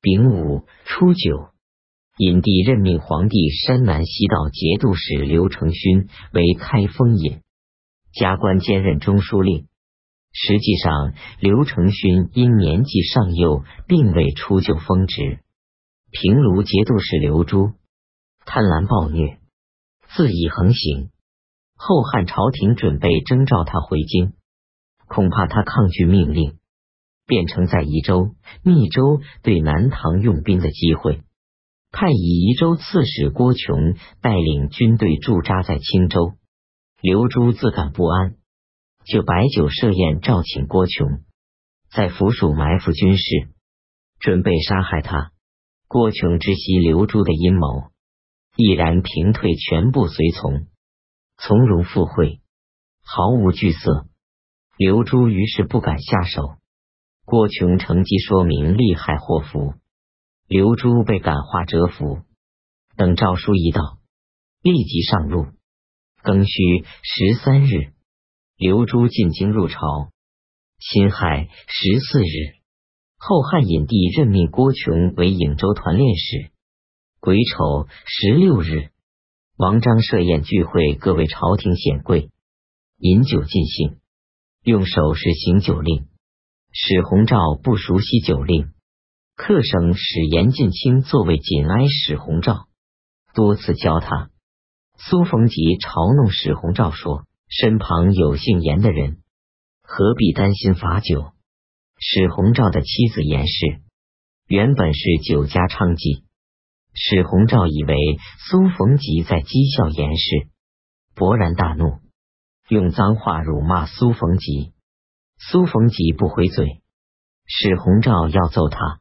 丙午初九，尹帝任命皇帝山南西道节度使刘承勋为开封尹，加官兼任中书令。实际上，刘承勋因年纪尚幼，并未出就封职。平卢节度使刘珠贪婪暴虐，恣意横行。后汉朝廷准备征召他回京，恐怕他抗拒命令。变成在宜州、密州对南唐用兵的机会，派以宜州刺史郭琼带领军队驻扎在青州。刘珠自感不安，就摆酒设宴召请郭琼，在府署埋伏军士，准备杀害他。郭琼知悉刘珠的阴谋，毅然平退全部随从，从容赴会，毫无惧色。刘珠于是不敢下手。郭琼乘机说明利害祸福，刘珠被感化折服。等诏书一到，立即上路。庚戌十三日，刘珠进京入朝。辛亥十四日，后汉隐帝任命郭琼为颍州团练使。癸丑十六日，王章设宴聚会各位朝廷显贵，饮酒尽兴，用手势行酒令。史弘照不熟悉酒令，客省使严进清作为紧挨史弘照，多次教他。苏逢吉嘲弄史弘照说：“身旁有姓严的人，何必担心罚酒？”史弘照的妻子严氏原本是酒家娼妓，史弘照以为苏逢吉在讥笑严氏，勃然大怒，用脏话辱骂苏逢吉。苏逢吉不回嘴，史弘照要揍他，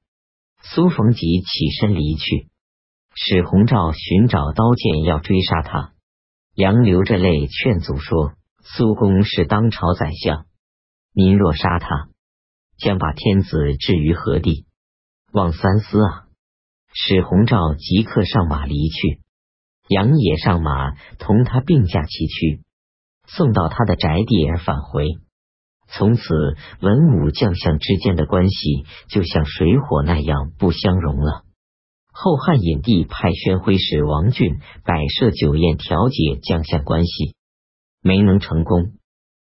苏逢吉起身离去。史弘照寻找刀剑要追杀他，杨流着泪劝阻说：“苏公是当朝宰相，您若杀他，将把天子置于何地？望三思啊！”史弘照即刻上马离去，杨也上马同他并驾齐驱，送到他的宅地而返回。从此，文武将相之间的关系就像水火那样不相容了。后汉隐帝派宣徽使王俊摆设酒宴调解将相关系，没能成功。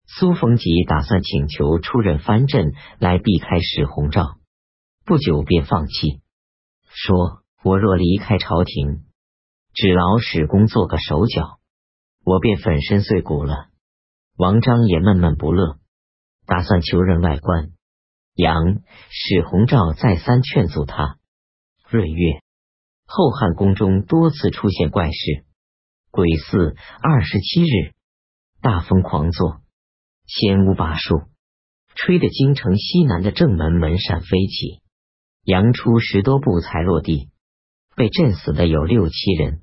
苏逢吉打算请求出任藩镇来避开史弘照，不久便放弃，说：“我若离开朝廷，只劳史公做个手脚，我便粉身碎骨了。”王章也闷闷不乐。打算求任外官，杨史弘照再三劝阻他。闰月，后汉宫中多次出现怪事。癸巳二十七日，大风狂作，千屋拔树，吹得京城西南的正门门扇飞起，扬出十多步才落地，被震死的有六七人。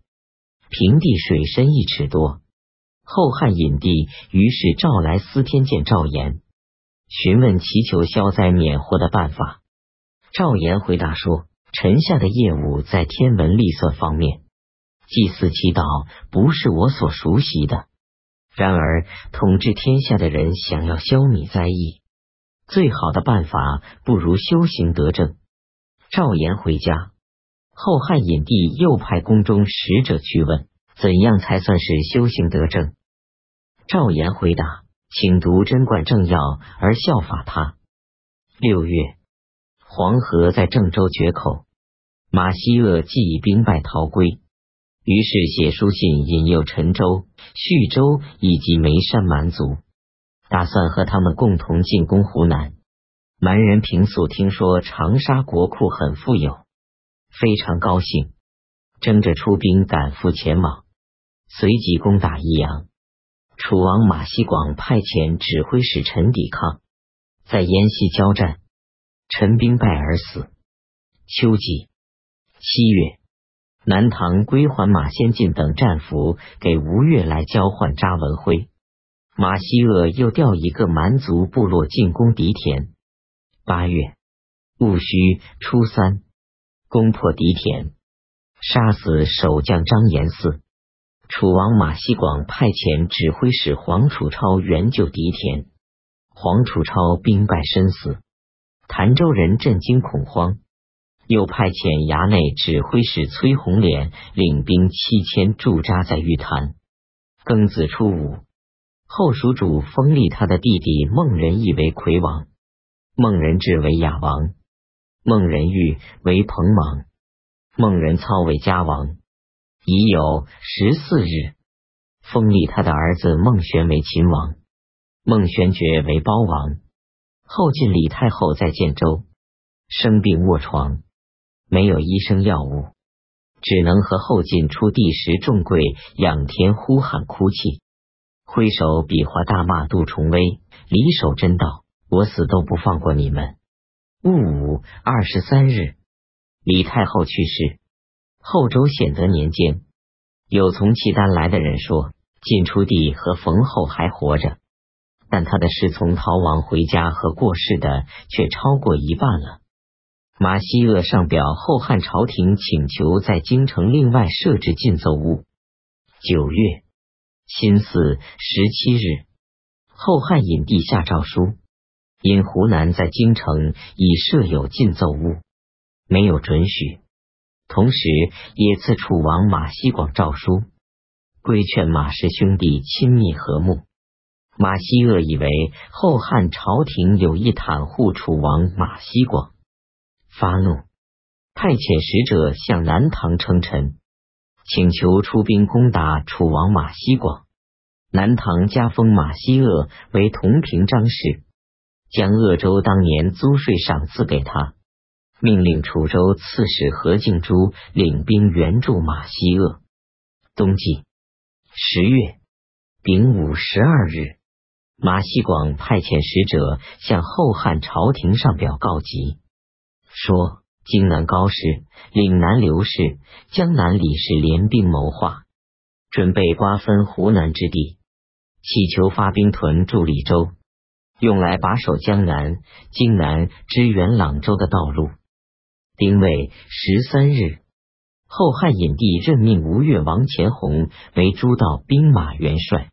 平地水深一尺多。后汉隐帝于是召来司天监赵岩。询问祈求消灾免祸的办法，赵岩回答说：“臣下的业务在天文历算方面，祭祀祈祷不是我所熟悉的。然而统治天下的人想要消弭灾疫，最好的办法不如修行得正。”赵岩回家后，汉隐帝又派宫中使者去问：“怎样才算是修行得正？”赵岩回答。请读贞观政要而效法他。六月，黄河在郑州决口，马希鄂既已兵败逃归，于是写书信引诱陈州、叙州以及眉山蛮族，打算和他们共同进攻湖南。蛮人平素听说长沙国库很富有，非常高兴，争着出兵赶赴前往，随即攻打益阳。楚王马希广派遣指挥使陈抵抗，在延西交战，陈兵败而死。秋季七月，南唐归还马先进等战俘给吴越来交换扎文辉。马希鄂又调一个蛮族部落进攻狄田。八月戊戌初三，攻破狄田，杀死守将张延嗣。楚王马希广派遣指挥使黄楚超援救狄田，黄楚超兵败身死，潭州人震惊恐慌，又派遣衙内指挥使崔红脸领兵七千驻扎在玉潭。庚子初五，后蜀主封立他的弟弟孟仁义为魁王，孟仁志为雅王，孟仁玉为彭王，孟仁操为嘉王。已有十四日，封立他的儿子孟玄为秦王，孟玄爵为包王。后晋李太后在建州生病卧床，没有医生药物，只能和后晋出第十重贵仰天呼喊哭泣，挥手比划大骂杜重威、李守贞道：“我死都不放过你们！”戊午二十三日，李太后去世。后周显德年间，有从契丹来的人说，晋出帝和冯后还活着。但他的侍从逃亡回家和过世的却超过一半了。马希鄂上表后汉朝廷请求在京城另外设置禁奏屋。九月辛巳十七日，后汉引帝下诏书，因湖南在京城已设有禁奏屋，没有准许。同时也赐楚王马希广诏书，规劝马氏兄弟亲密和睦。马希鄂以为后汉朝廷有意袒护楚王马希广，发怒，派遣使者向南唐称臣，请求出兵攻打楚王马希广。南唐加封马希鄂为同平章事，将鄂州当年租税赏赐给他，命令楚州刺史何敬珠领兵援助马希厄。冬季十月丙午十二日。马希广派遣使者向后汉朝廷上表告急，说荆南高氏、岭南刘氏、江南李氏联兵谋划，准备瓜分湖南之地，祈求发兵屯驻李州，用来把守江南、荆南支援朗州的道路。丁未十三日，后汉隐帝任命吴越王钱弘为诸道兵马元帅。